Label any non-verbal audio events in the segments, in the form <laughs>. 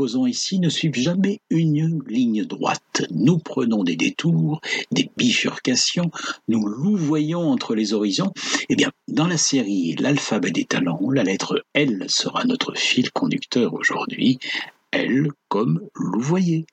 proposons ici ne suivent jamais une ligne droite. Nous prenons des détours, des bifurcations, nous louvoyons entre les horizons. Eh bien, dans la série L'alphabet des talents, la lettre L sera notre fil conducteur aujourd'hui. L comme louvoyer.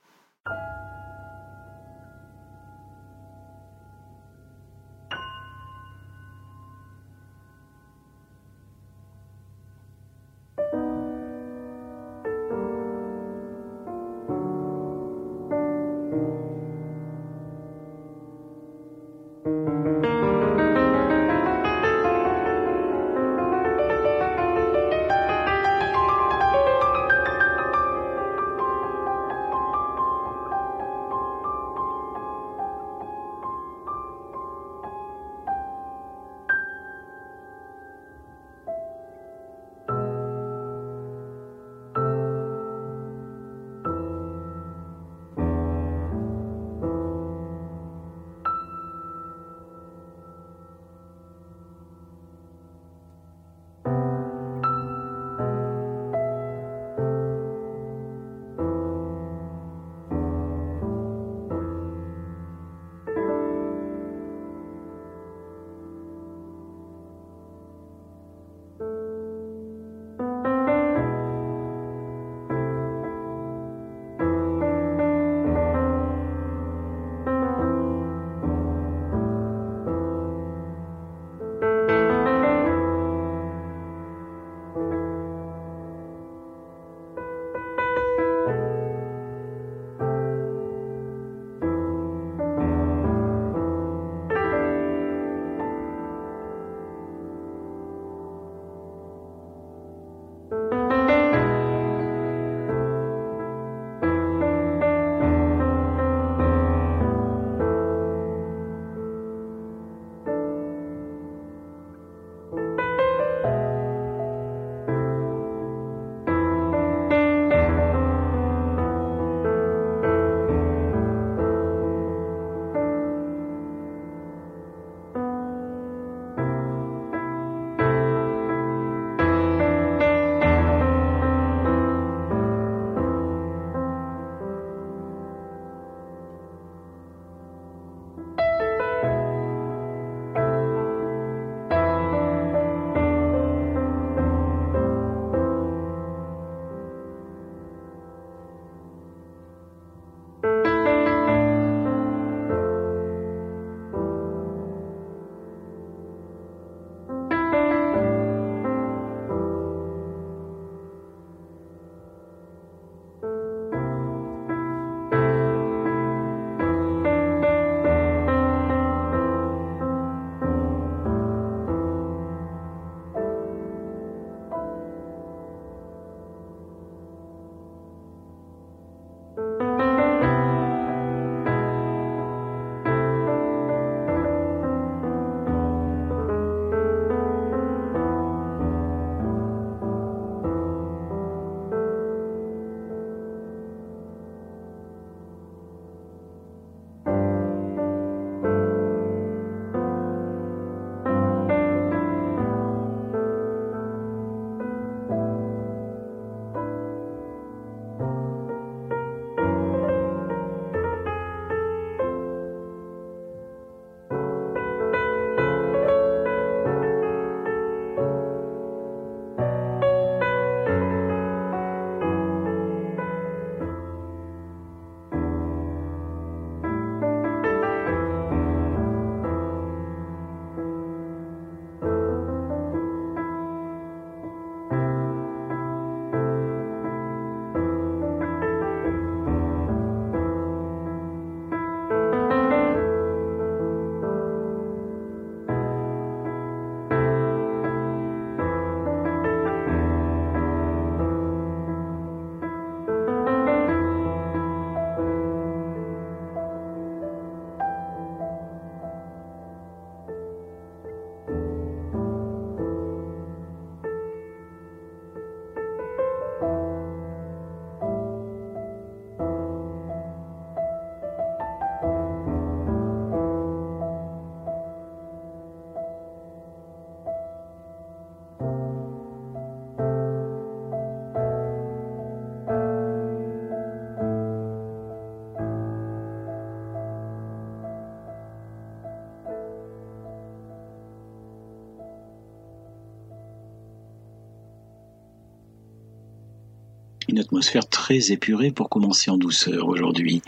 Atmosphère très épurée pour commencer en douceur aujourd'hui.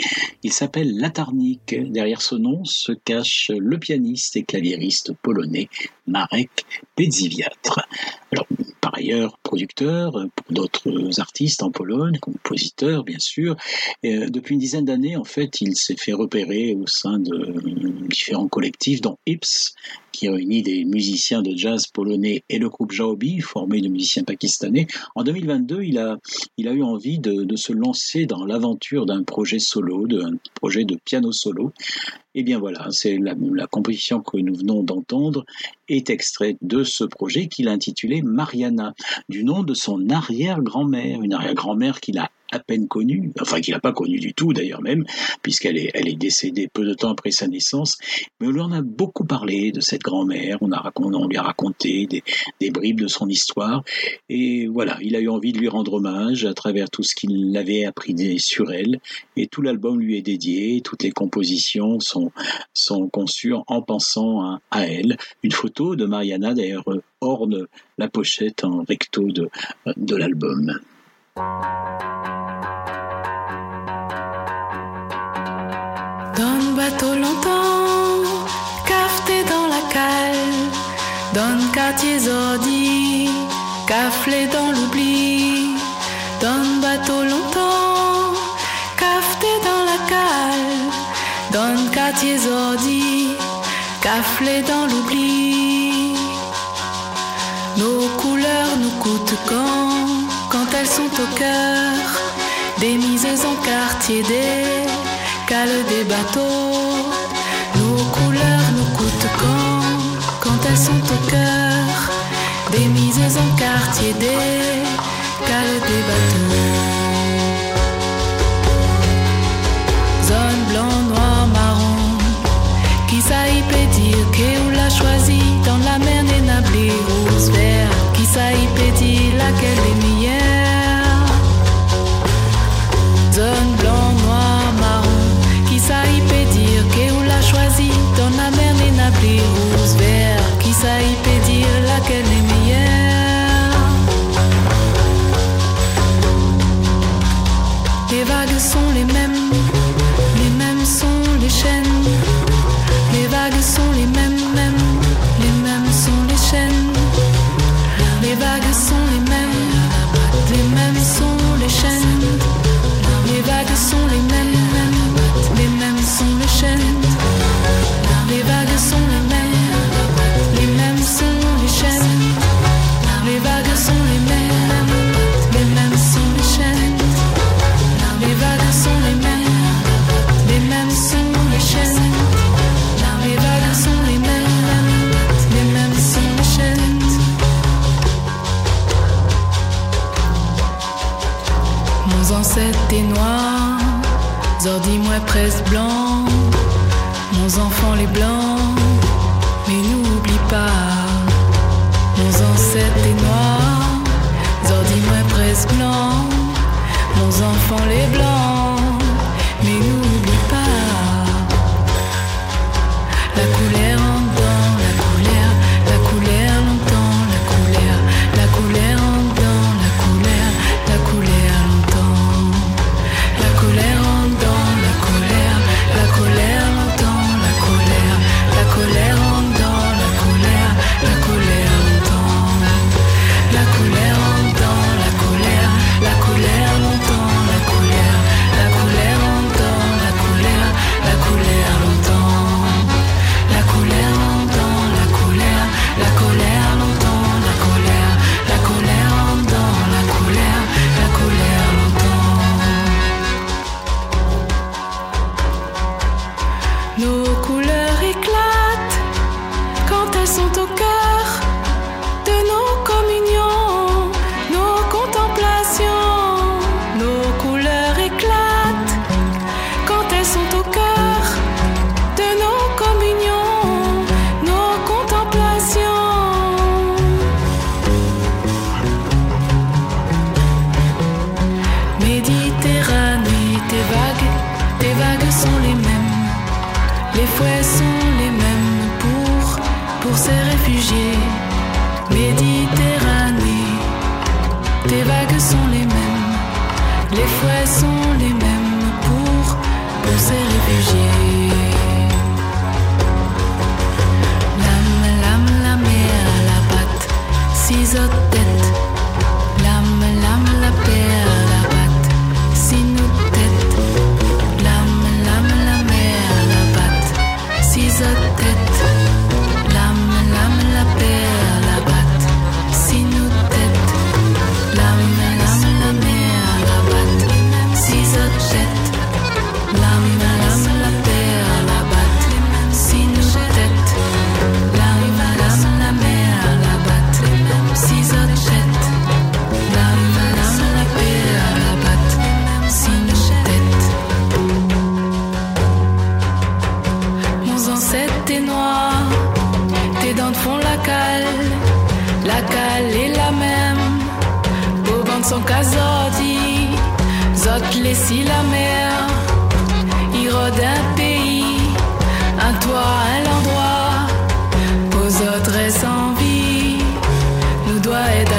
Il s'appelle Latarnik. Derrière ce nom se cache le pianiste et claviériste polonais Marek Pedziwiatr. Alors, par ailleurs, producteur pour d'autres artistes en Pologne, compositeur bien sûr. Euh, depuis une dizaine d'années, en fait, il s'est fait repérer au sein de différents collectifs, dont Ips, qui réunit des musiciens de jazz polonais et le groupe Jaobi, formé de musiciens pakistanais. En 2022, il a, eu envie de, se lancer dans l'aventure d'un projet solo, d'un projet de piano solo. Et bien voilà, c'est la, la, composition que nous venons d'entendre est extraite de ce projet qu'il a intitulé Mariana, du nom de son arrière-grand-mère, une arrière-grand-mère qu'il a à peine connue, enfin qu'il n'a pas connue du tout d'ailleurs même, puisqu'elle est, elle est décédée peu de temps après sa naissance, mais on lui en a beaucoup parlé de cette grand-mère, on, a, on lui a raconté des, bribes de son histoire, et voilà, il a eu envie de lui rendre hommage à travers tout ce qu'il avait appris sur elle, et tout l'album lui est dédié, toutes les compositions sont, sont conçues en pensant à, à elle. Une photo de Mariana d'ailleurs orne la pochette en recto de, de l'album. Le bateau longtemps, cafeté dans la cale, le quartier zordi, caflé dans l'oubli. Le bateau longtemps, cafeté dans la cale, le quartier zordi, caflé dans l'oubli. Nos couleurs nous coûtent quand? Elles sont au cœur, des mises en quartier des cales des bateaux. Nos couleurs nous coûtent quand, quand elles sont au cœur, des mises en quartier des cales des bateaux.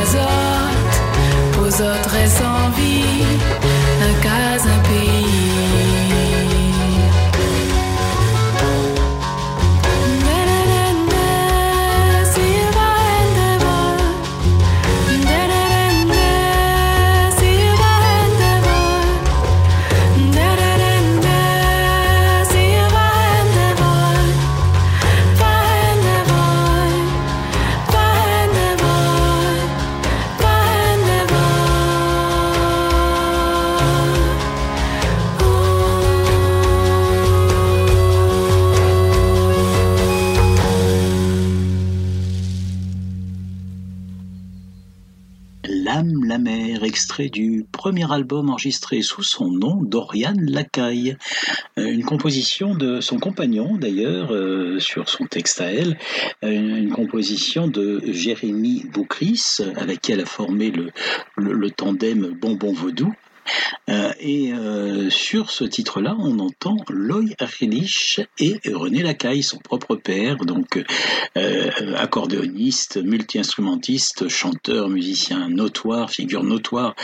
Être azote. Aux autres reste du premier album enregistré sous son nom d'Oriane Lacaille. Euh, Une composition de son compagnon d'ailleurs, euh, sur son texte à elle, Euh, une composition de Jérémy Boucris, avec qui elle a formé le, le, le tandem Bonbon Vaudou. Euh, et euh, sur ce titre-là, on entend Loy Arrelich et René Lacaille, son propre père, donc euh, accordéoniste, multi-instrumentiste, chanteur, musicien notoire, figure notoire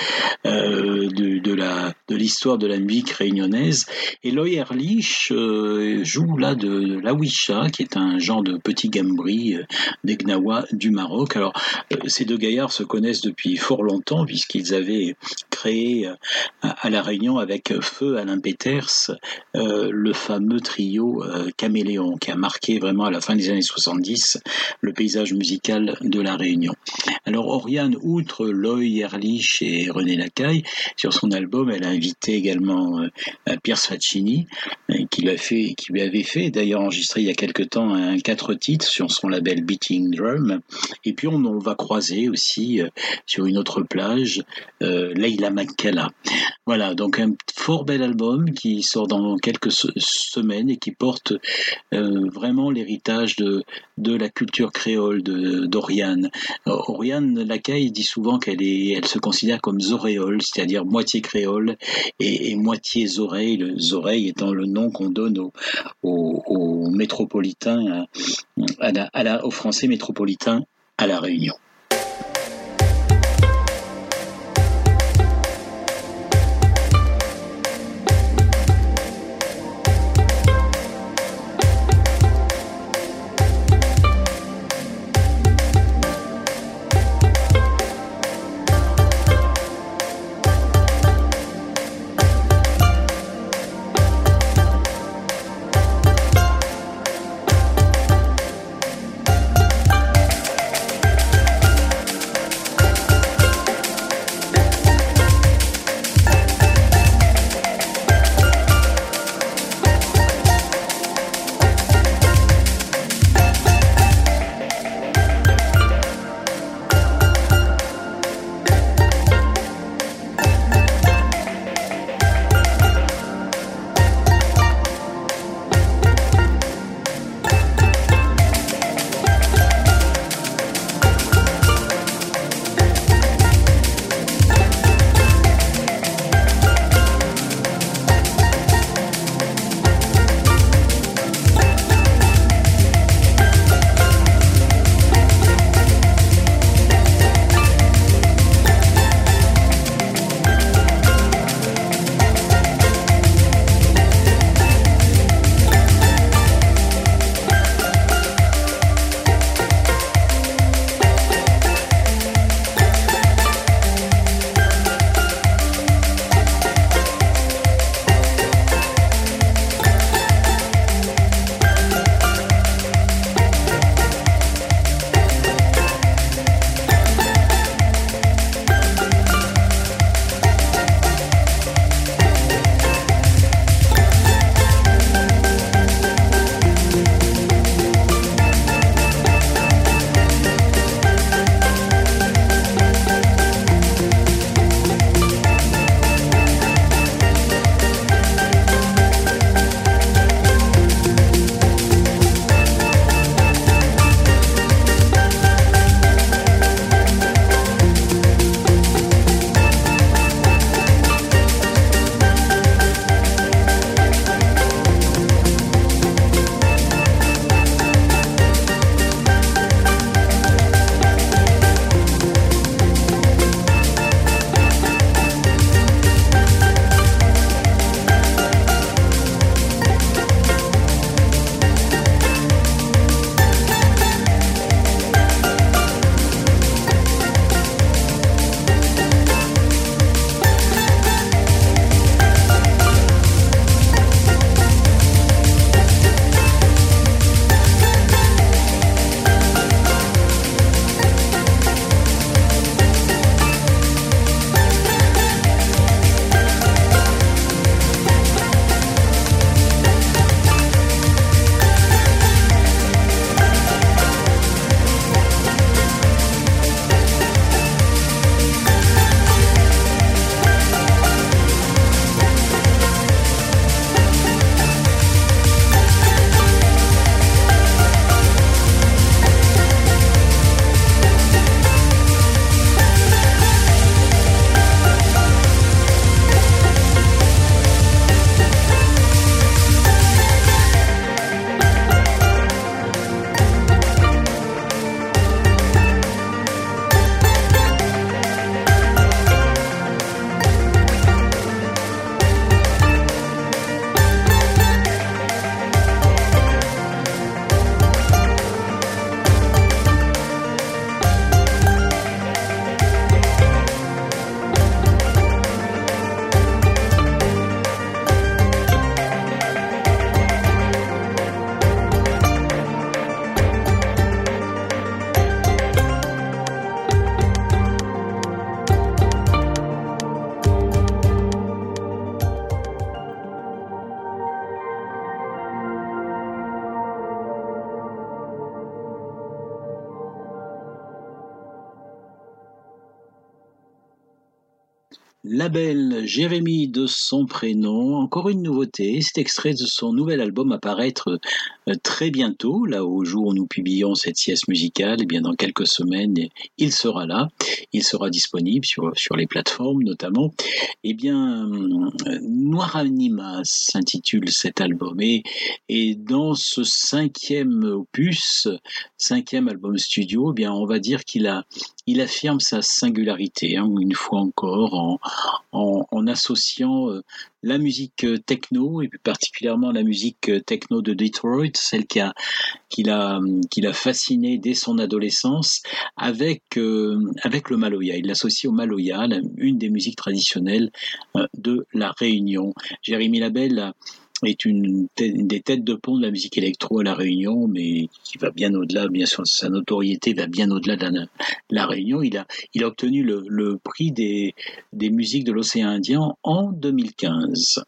de, de l'histoire de la musique réunionnaise. Et Loy Erlich joue là de, la wisha, qui est un genre de petit gambri des Gnawa du Maroc. Alors, ces deux gaillards se connaissent depuis fort longtemps, puisqu'ils avaient créé euh, à La Réunion avec Feu Alain Peters euh, le fameux trio euh, Caméléon qui a marqué vraiment à la fin des années 70 le paysage musical de La Réunion. Alors Oriane, outre Loy Erlich et René Lacaille, sur son album, elle a invité également euh, Pierre Sfaccini, euh, qui, lui fait, qui lui avait fait d'ailleurs enregistrer il y a quelque temps un quatre titres sur son label Beating Drum. Et puis on, on va croiser aussi euh, sur une autre plage euh, Leila Makkala. Voilà, donc un fort bel album qui sort dans quelques se- semaines et qui porte euh, vraiment l'héritage de, la culture créole d'Oriane. Oriane Lacaille dit souvent qu'elle est, elle se considère comme zoréole, c'est-à-dire moitié créole et, moitié zoreille, le zoreille étant le nom qu'on donne aux, métropolitains, aux Français métropolitains à la Réunion. Label Jérémy de son prénom, encore une nouveauté, c'est extrait de son nouvel album à paraître euh, très bientôt, là au jour où nous publions cette sieste musicale, et eh bien dans quelques semaines, il sera là, il sera disponible sur, sur les plateformes notamment. Et eh bien, euh, Noir Anima s'intitule cet album, et, et dans ce cinquième opus, cinquième album studio, eh bien on va dire qu'il a, il affirme sa singularité, hein, une fois encore, en, en, associant euh, la musique euh, techno et plus particulièrement la musique euh, techno de Detroit, celle qui a qui l'a qui l'a fasciné dès son adolescence, avec avec le maloya. Il l'associe au maloya, une des musiques traditionnelles de la Réunion. Jérémy Labelle est une, des têtes de pont de la musique électro à La Réunion, mais qui va bien au-delà, bien sûr, sa notoriété va bien au-delà de la, Réunion. Il a, obtenu le, le prix des, des musiques de l'océan Indien en 2015.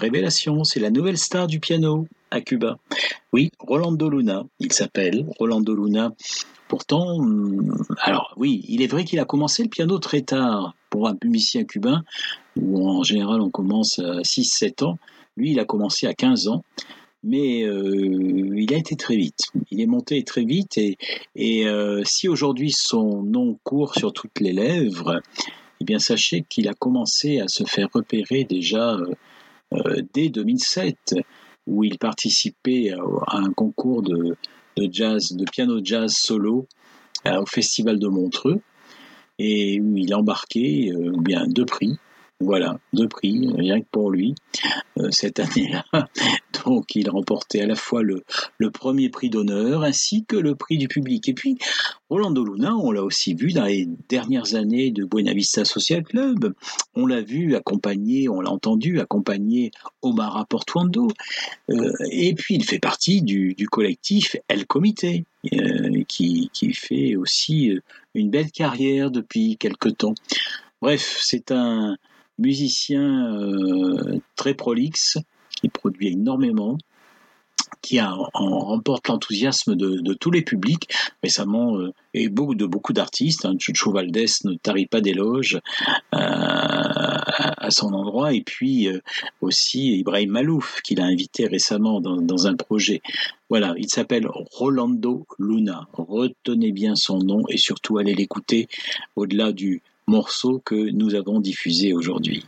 Révélation, c'est la nouvelle star du piano à Cuba. Oui, Rolando Luna, il s'appelle Rolando Luna. Pourtant, hum, alors oui, il est vrai qu'il a commencé le piano très tard pour un musicien cubain, où en général on commence à 6-7 ans. Lui, il a commencé à 15 ans mais euh, il a été très vite. Il est monté très vite et, et euh, si aujourd'hui son nom court sur toutes les lèvres, eh bien sachez qu'il a commencé à se faire repérer déjà euh, dès 2007, où il participait à, un concours de, jazz, de piano jazz solo au Festival de Montreux, et où il a embarqué bien deux prix. Voilà, deux prix, rien que pour lui, euh, cette année-là. <laughs> Donc il remportait à la fois le, le premier prix d'honneur ainsi que le prix du public. Et puis, Rolando Luna, on l'a aussi vu dans les dernières années de Buena Vista Social Club. On l'a vu accompagner, on l'a entendu accompagner Omar Portuando. Euh, et puis il fait partie du, du collectif El Comité, euh, qui, qui fait aussi une belle carrière depuis quelque temps. Bref, c'est un, musicien euh, très prolixe, qui produit énormément, qui remporte l'enthousiasme de, tous les publics récemment euh, et beaucoup de beaucoup d'artistes. Hein, Chucho Valdés ne tarit pas d'éloges euh, à son endroit et puis aussi Ibrahim Malouf qu'il a invité récemment dans un projet. Voilà, il s'appelle Rolando Luna. Retenez bien son nom et surtout allez l'écouter au-delà du morceau que nous avons diffusé aujourd'hui.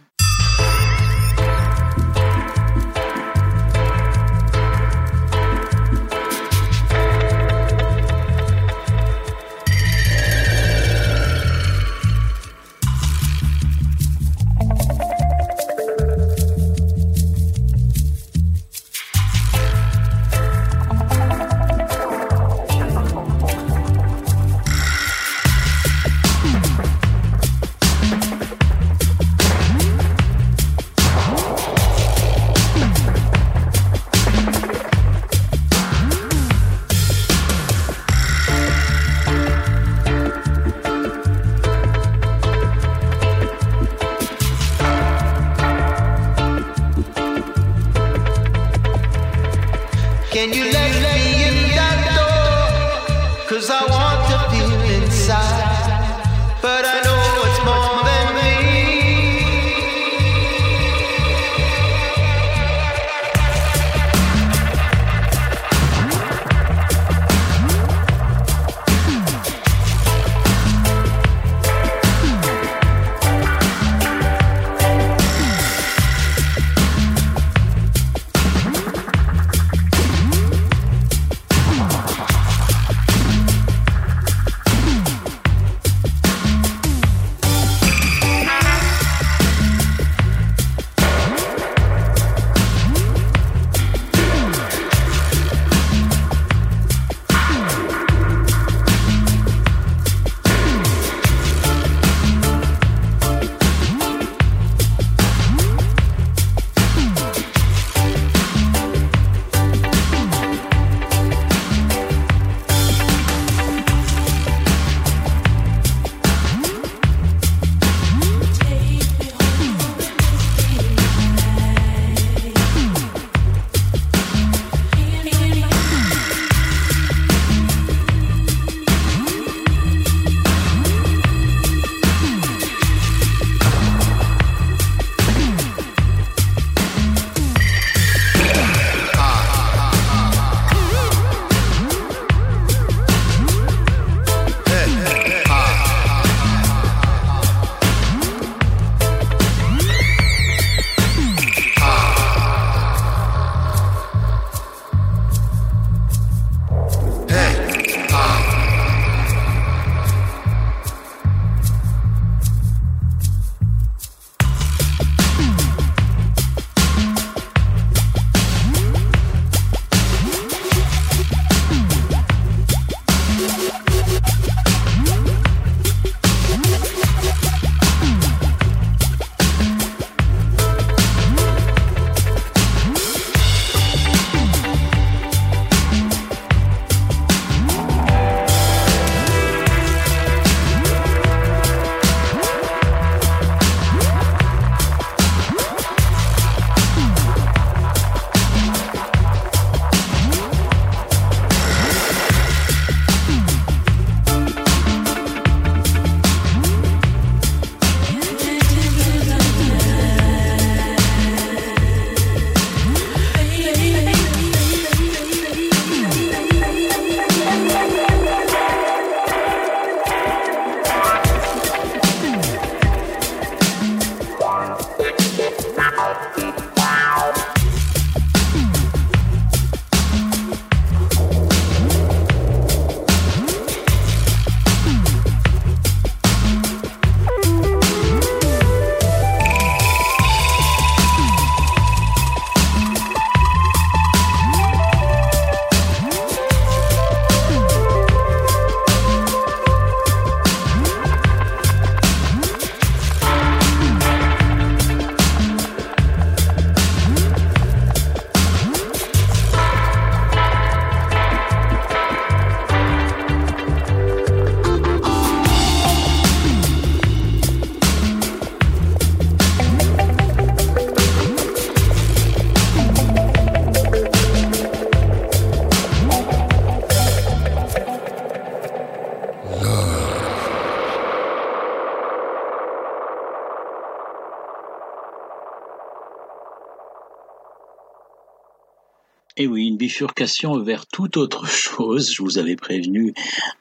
Vers toute autre <laughs> chose. Je vous avais prévenu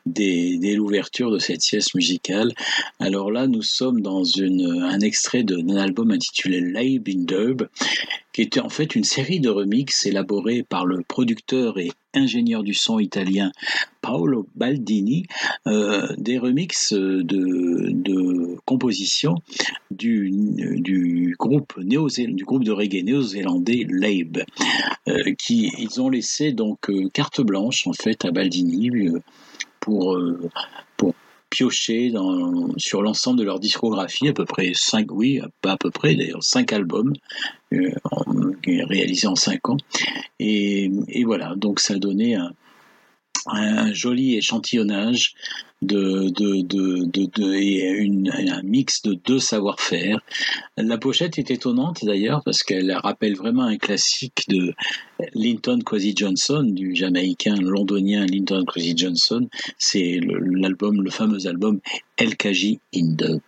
dès, l'ouverture de cette sieste musicale. Alors là, nous sommes dans un extrait d'un album intitulé Live in Dub, qui était en fait une série de remixes élaborés par le producteur et ingénieur du son italien Paolo Baldini, euh, des remixes de, de composition du, du groupe néo du groupe de reggae néo-zélandais Labe, euh, qui ils ont laissé donc euh, carte blanche en fait à Baldini pour piocher sur l'ensemble de leur discographie, à peu près 5, oui, pas à peu près d'ailleurs, 5 albums euh, réalisés en 5 ans. Et, et, voilà, donc ça a donné un, un joli échantillonnage de, et un mix de deux savoir-faire. La pochette est étonnante d'ailleurs parce qu'elle rappelle vraiment un classique de Linton Kwesi Johnson, du Jamaïcain londonien Linton Kwesi Johnson. C'est l'album, le, fameux album LKJ in Dub.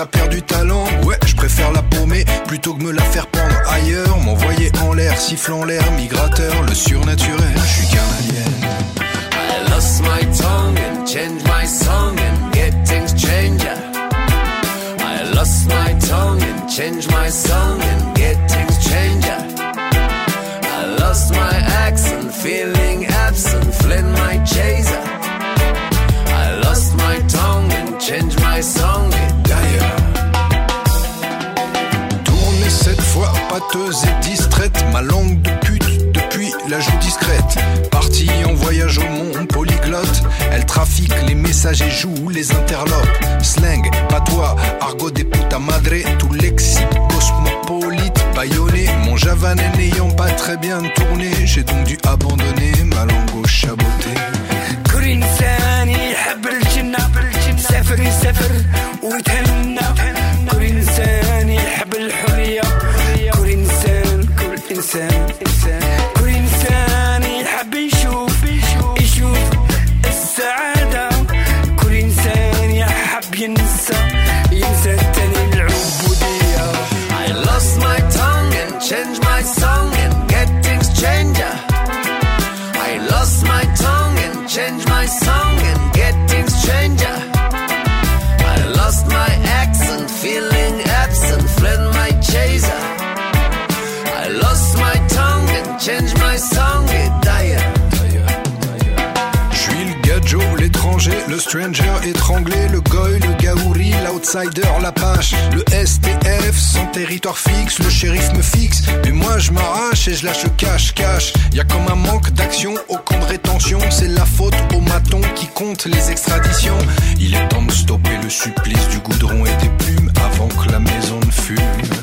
T'as perdu ta langue Ouais, je préfère la paumer plutôt que me la faire pendre ailleurs. M'envoyer en l'air, sifflant l'air messages et joue les interlopes. Slang, patois, argot des puta madre, tout lexique cosmopolite, baïonné. Mon javanais n'ayant pas très bien tourné, j'ai donc dû abandonner ma langue au chaboté. كل إنسان يحب الجنة سافر يسافر ويتهنى Lost my tongue le stranger, étranglé, le goy, le gaouri, l'outsider, l'apache, le STF, sans territoire fixe, le shérif me fixe, mais moi je m'arrache et je lâche cache, cache. Y a comme un manque d'action au camp de rétention, c'est la faute au maton qui compte les extraditions. Il est temps de stopper le supplice du goudron et des plumes avant que la maison ne fume.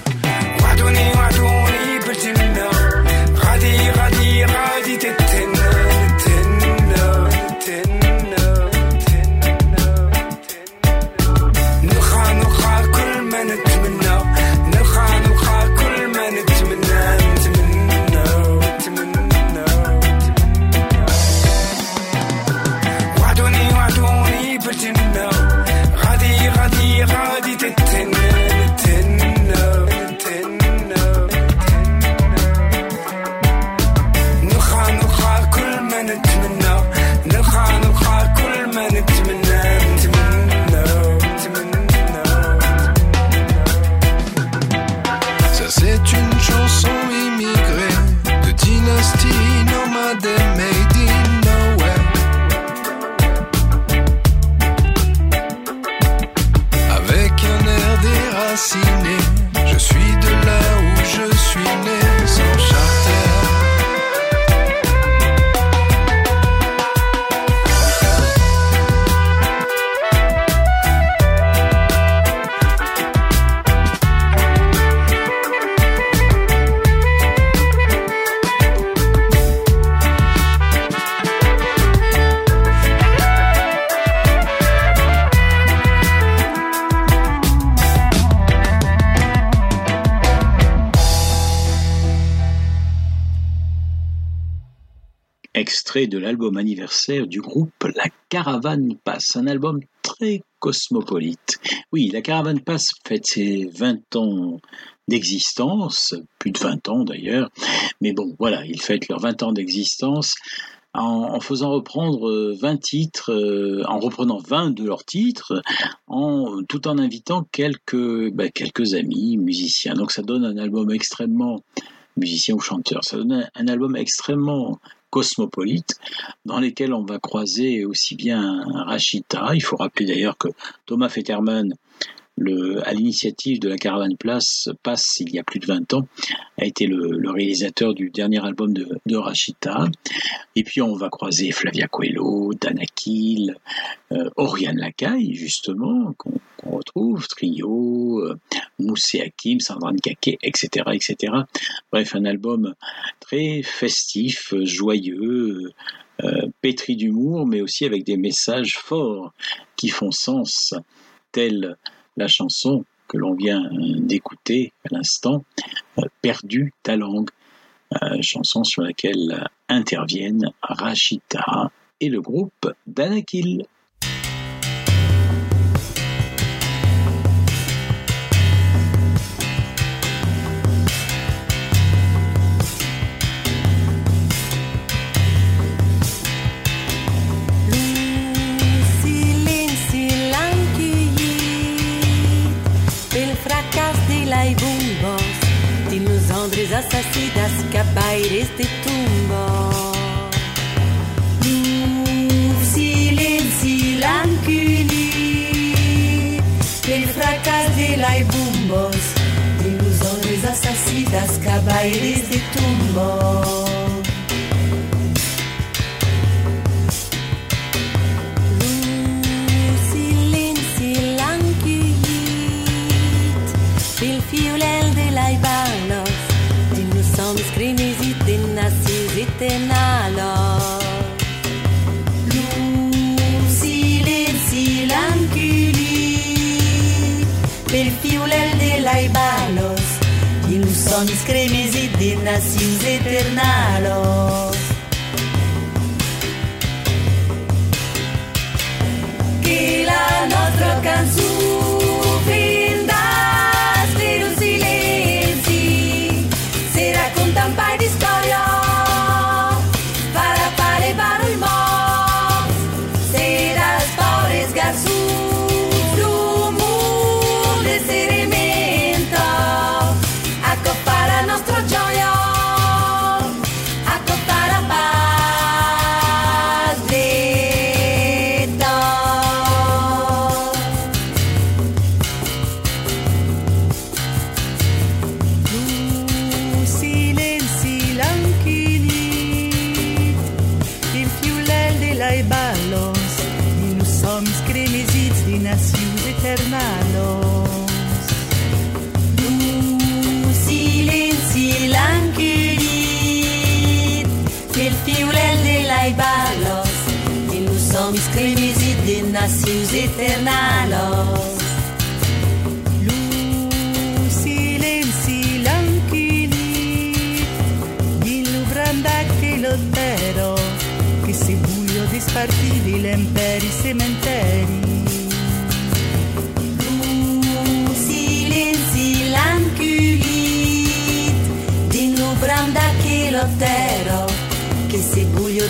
De l'album anniversaire du groupe La Caravane Passe, un album très cosmopolite. Oui, La Caravane Passe fête ses 20 ans d'existence, plus de 20 ans d'ailleurs, mais bon, voilà, ils fêtent leurs 20 ans d'existence en, faisant reprendre euh, 20 titres, euh, en reprenant 20 de leurs titres, en, tout en invitant quelques, ben, quelques amis musiciens. Donc ça donne un album extrêmement musicien ou chanteur, ça donne un album extrêmement cosmopolite dans lesquels on va croiser aussi bien Rachita. Il faut rappeler d'ailleurs que Thomas Fetterman le, à l'initiative de la Caravane Place passe il y a plus de 20 ans, a été le, réalisateur du dernier album de, Rachita. Et puis on va croiser Flavia Coelho, Dana Kiel, euh, Oriane Lacaille, justement, qu'on qu retrouve, Trio, euh, Moussé Hakim, Sandra Nkake, etc., etc. Bref, un album très festif, joyeux, euh, pétri d'humour, mais aussi avec des messages forts qui font sens, tels la chanson que l'on vient d'écouter à l'instant, Perdu ta langue, chanson sur laquelle interviennent Rachita et le groupe Danakil. bailes de tumbo. Silenci l'ancuni, les fracas de la bumbos, ilusiones assassinas, cabailes de tumbo.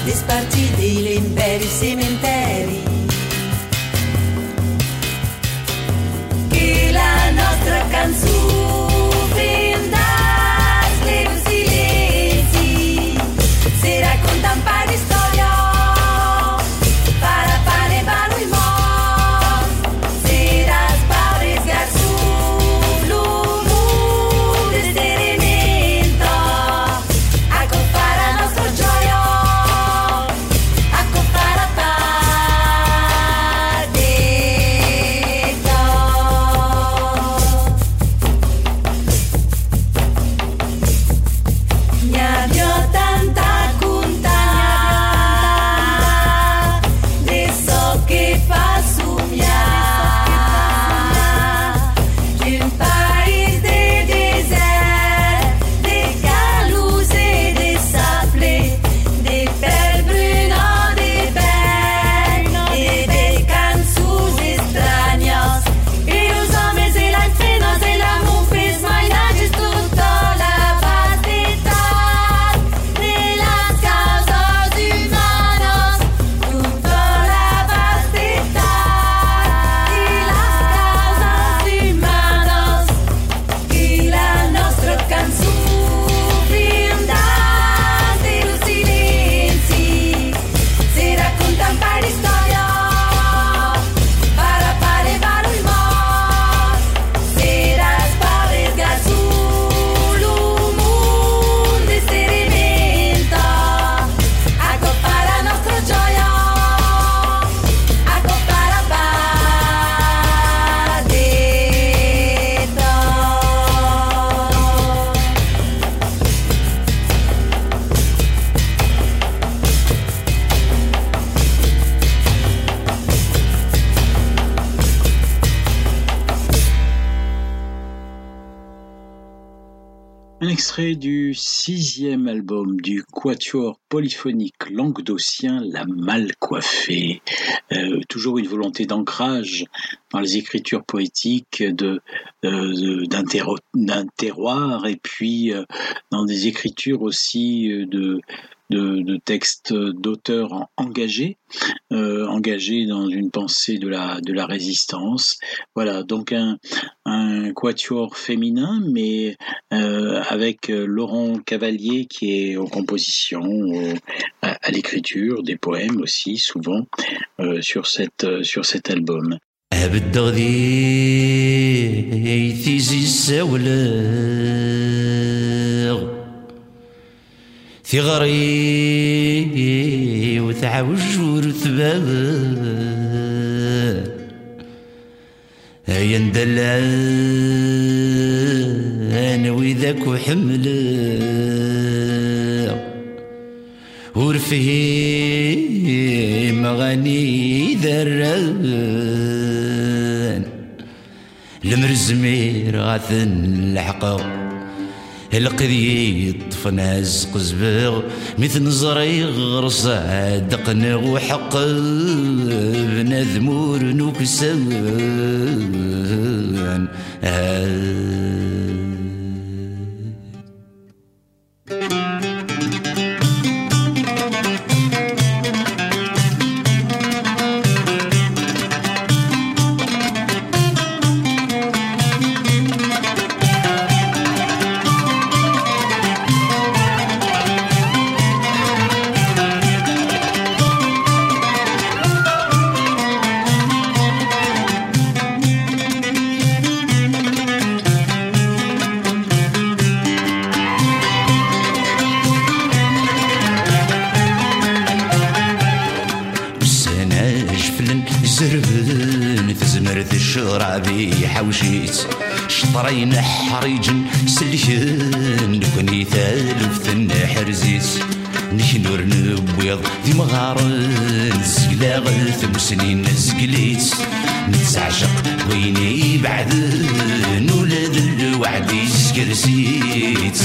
disparci dei lemberi sementeri. Che la nostra canzone extrait du sixième album du quatuor polyphonique languedocien La Mal Coiffée. Euh, toujours une volonté d'ancrage dans les écritures poétiques euh, d'un, terroir et puis euh, dans des écritures aussi de, de, textes d'auteurs engagés, euh, engagés dans une pensée de la, de la résistance. Voilà, donc un, quatuor féminin, mais euh, avec Laurent Cavalier qui est aux compositions, à, l'écriture, des poèmes aussi souvent euh, sur, cette, sur cet album. ثغري وتعوج ورثباب هيا ندلع أنا وذاك وحمل. ورفهيم غني ذران المرزمير غاثن الحقا القذي طفناز قزبغ مثل زري غرس دقنا وحق بنذمور نكسان شرابي حوشيت. شطري نحريج سلشن كوني ثالف حرزيت. نحنور نبيض في مغار نزقلا غلف سنين زقليت نتعشق ويني بعد نولد الوعد يسكرسيت.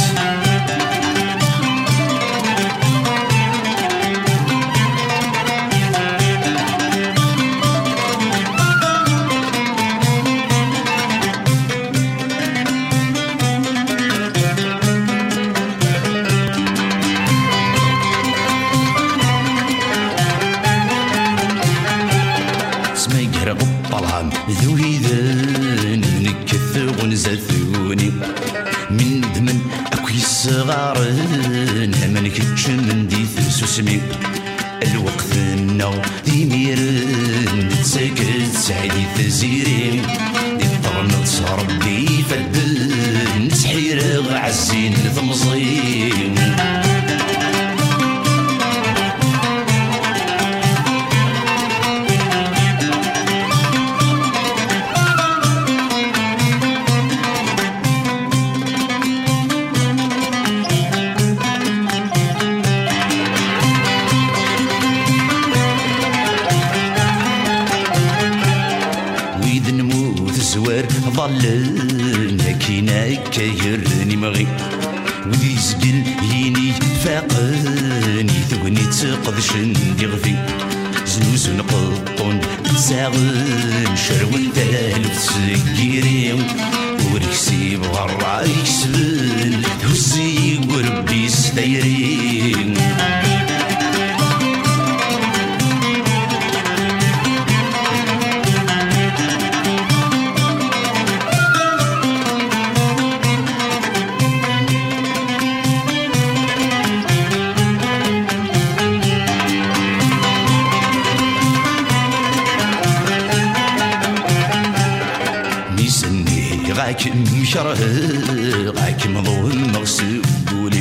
شرهق مظلم مغسول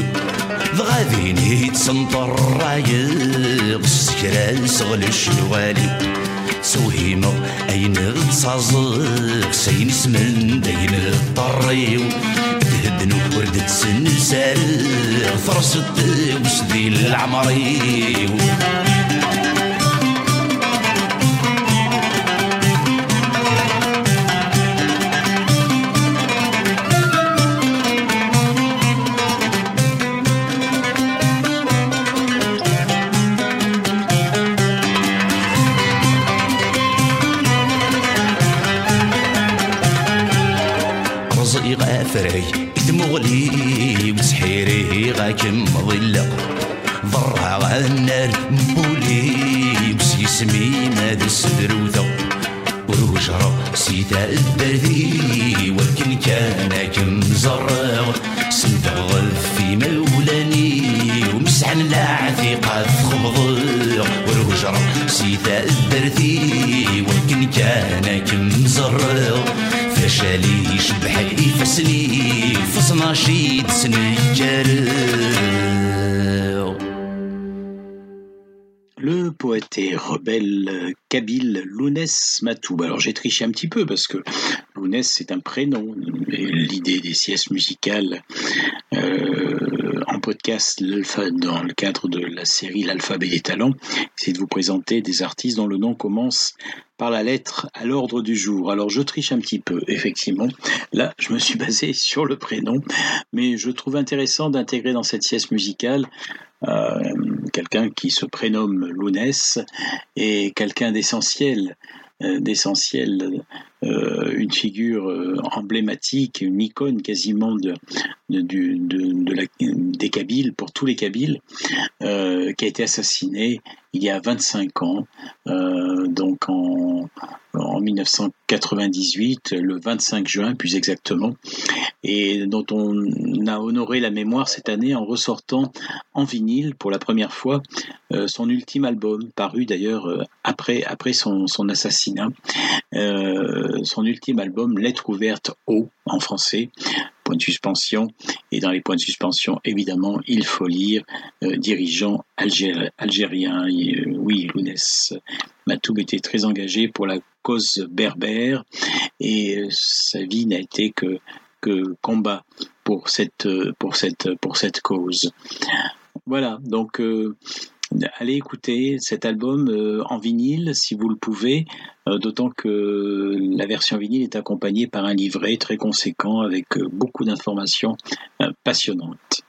غادي نهيت سنطر رايق السكران سغل الشوالي. سوهيمو أين تصازق سينس سمن دين الطريو. تهدنو وردت سن سارق فرصت وسدي العمريو. Rebelle kabyle Lounès Matou. Alors j'ai triché un petit peu parce que Lounès c'est un prénom. L'idée des siestes musicales euh, en podcast dans le cadre de la série L'alphabet des talents, c'est de vous présenter des artistes dont le nom commence par la lettre à l'ordre du jour. Alors je triche un petit peu, effectivement. Là, je me suis basé sur le prénom, mais je trouve intéressant d'intégrer dans cette sieste musicale euh, quelqu'un qui se prénomme Lounès et quelqu'un d'essentiel, euh, d'essentiel, une figure euh, emblématique, une icône quasiment de, des Kabyles, pour tous les Kabyles, euh, qui a été assassiné il y a 25 ans, euh, donc en, en 1998, le 25 juin plus exactement, et dont on a honoré la mémoire cette année en ressortant en vinyle pour la première fois euh, son ultime album, paru d'ailleurs euh, après, après son, assassinat, Euh, son ultime album Lettre ouverte au en français, point de suspension, et dans les points de suspension, évidemment, il faut lire euh, dirigeant algér- algérien, euh, oui, Lounès Matoub était très engagé pour la cause berbère, et euh, sa vie n'a été que, que combat pour cette, euh, pour cette, pour cette cause. Voilà, donc euh, allez écouter cet album euh, en vinyle si vous le pouvez, euh, d'autant que la version vinyle est accompagnée par un livret très conséquent avec euh, beaucoup d'informations passionnantes.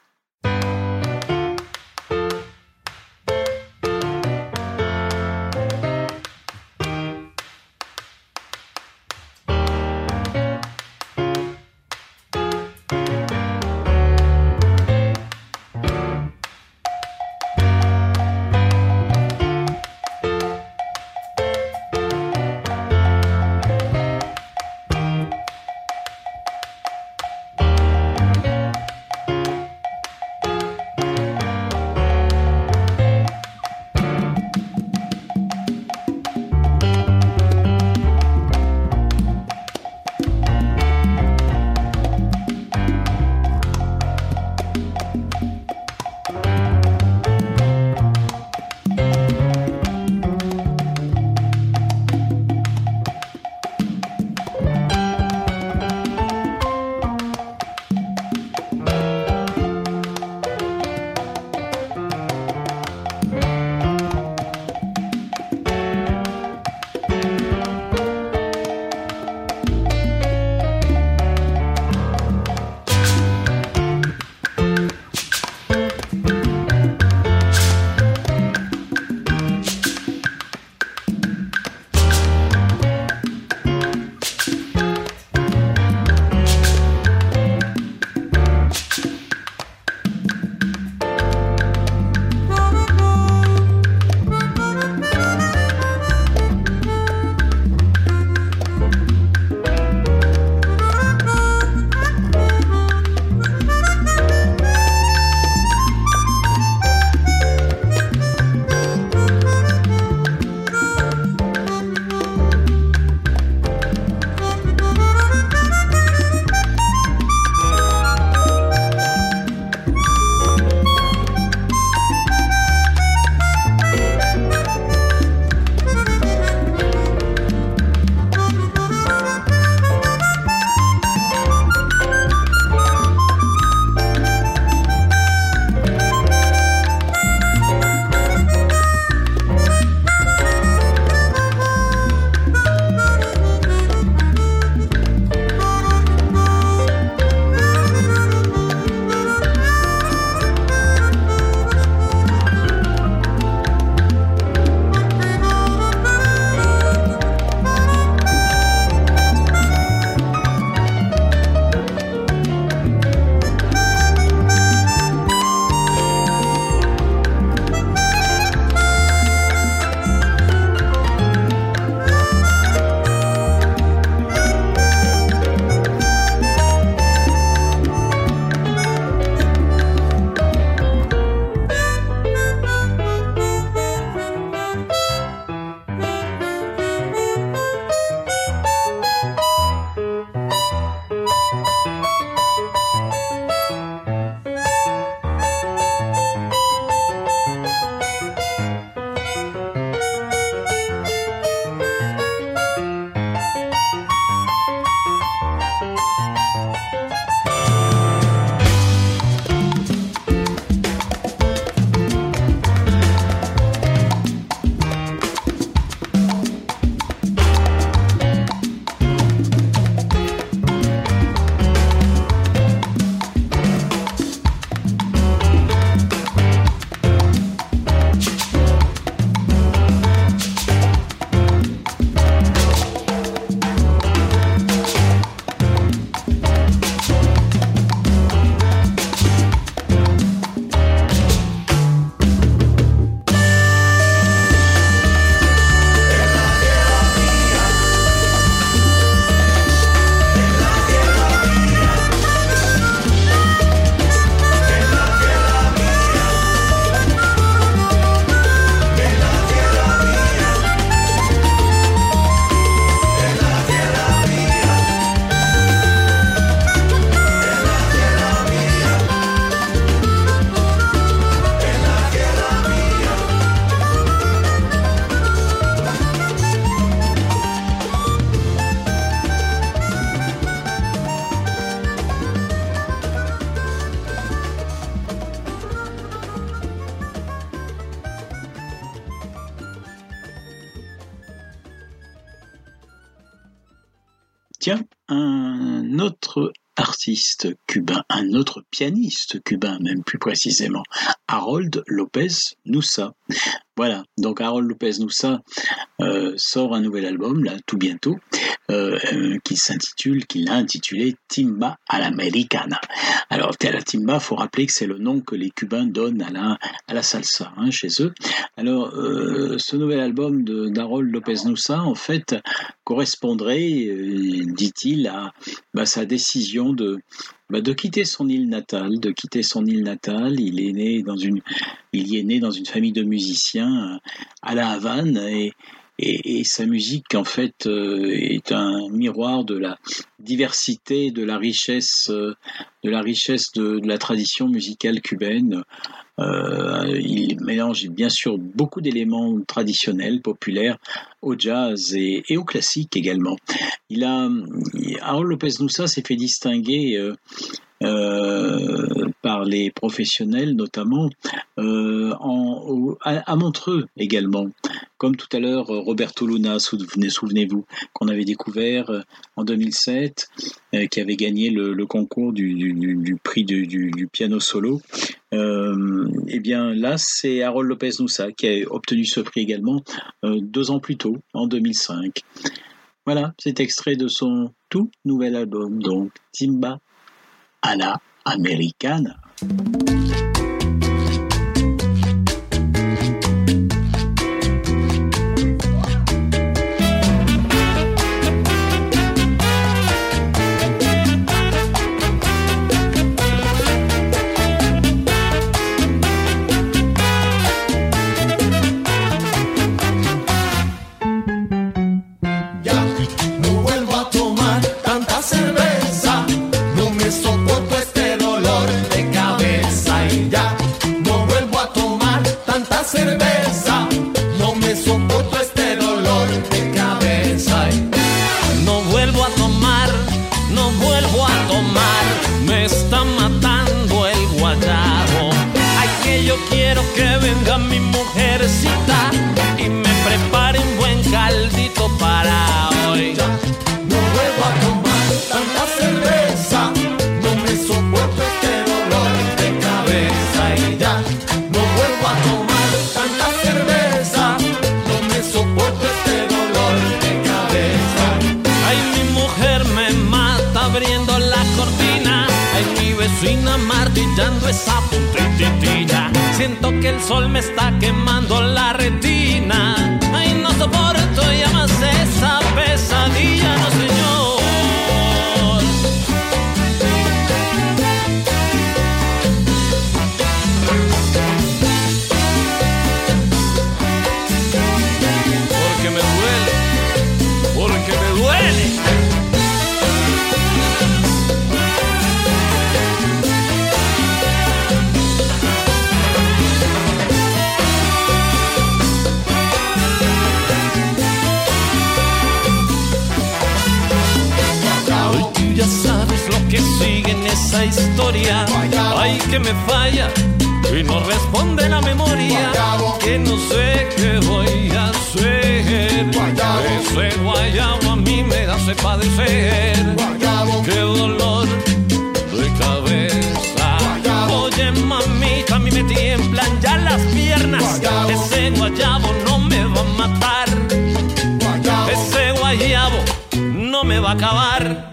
Bye. Un autre artiste cubain, un autre pianiste cubain même plus précisément, Harold Lopez Noussa. Voilà, donc Harold Lopez Noussa euh, sort un nouvel album là tout bientôt euh, euh, qui s'intitule, qu'il a intitulé Timba a l'Americana. Alors la timba, faut rappeler que c'est le nom que les Cubains donnent à la à la salsa hein, chez eux. Alors ce nouvel album d'Harold Lopez Noussa en fait correspondrait, dit-il, à bah, sa décision de bah, de quitter son île natale, de quitter son île natale. Il est né dans une, il y est né dans une famille de musiciens à la Havane et, et, sa musique en fait euh, est un miroir de la diversité, de la richesse, euh, de la richesse de, la tradition musicale cubaine. Euh, il mélange bien sûr beaucoup d'éléments traditionnels, populaires, au jazz et, au classique également. Il a, Harold Lopez Noussa s'est fait distinguer euh, par les professionnels notamment, euh, à, Montreux également. Comme tout à l'heure, Roberto Luna, souvenez-vous, qu'on avait découvert euh, en 2007, qui avait gagné le, concours du, prix du, piano solo. eh bien là, c'est Harold Lopez Noussa qui a obtenu ce prix également deux ans plus tôt, en 2005. Voilà, c'est extrait de son tout nouvel album, donc Timba americana. A la americana. sol me está quemando la retina. Historia. Ay, que me falla y no responde la memoria. Que no sé qué voy a hacer. Ese guayabo a mí me hace padecer. Qué dolor de cabeza. Oye, mamita, a mí me tiemblan ya las piernas. Ese guayabo no me va a matar. Ese guayabo no me va a acabar.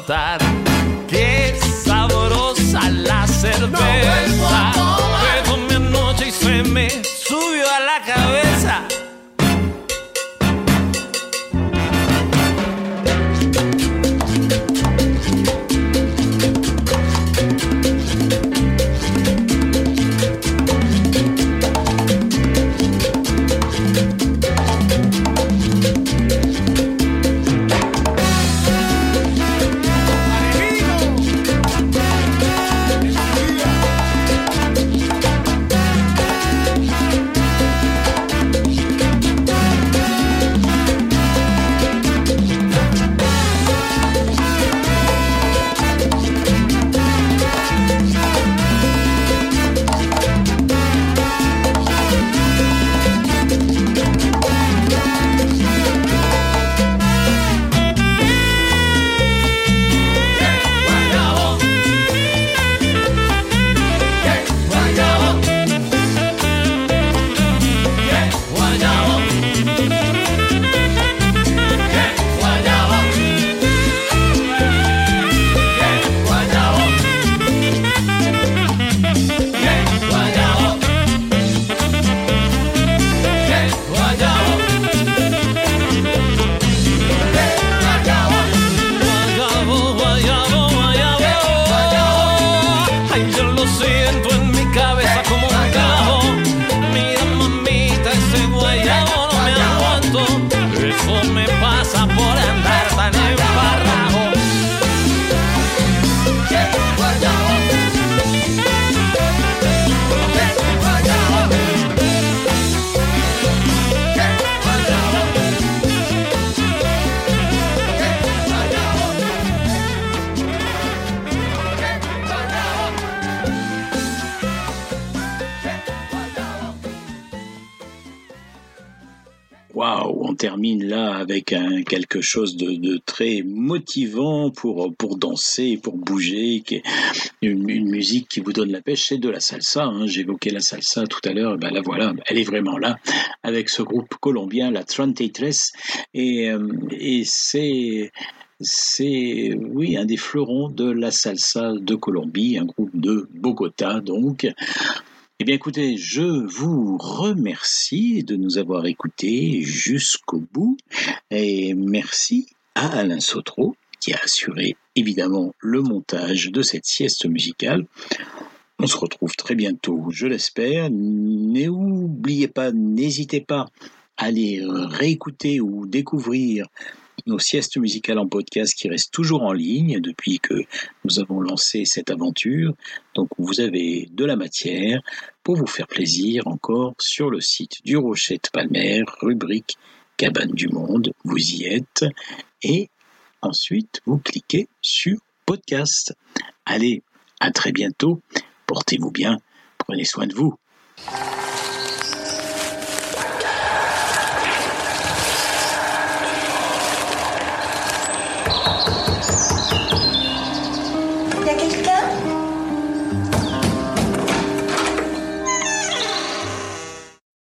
levantar. Termine là avec un, quelque chose de, très motivant pour, pour danser, pour bouger, une musique qui vous donne la pêche, c'est de la salsa. hein. J'évoquais la salsa tout à l'heure, ben là voilà, elle est vraiment là avec ce groupe colombien, la 33, et, euh, et c'est c'est oui un des fleurons de la salsa de Colombie, un groupe de Bogota donc. Eh bien écoutez, je vous remercie de nous avoir écoutés jusqu'au bout et merci à Alain Sotro qui a assuré évidemment le montage de cette sieste musicale. On se retrouve très bientôt, je l'espère. N'oubliez pas, n'hésitez pas à aller réécouter ou découvrir nos siestes musicales en podcast qui restent toujours en ligne depuis que nous avons lancé cette aventure. Donc vous avez de la matière pour vous faire plaisir encore sur le site du Rocher de Palmer, rubrique Cabane du Monde. Vous y êtes. Et ensuite, vous cliquez sur podcast. Allez, à très bientôt. Portez-vous bien. Prenez soin de vous.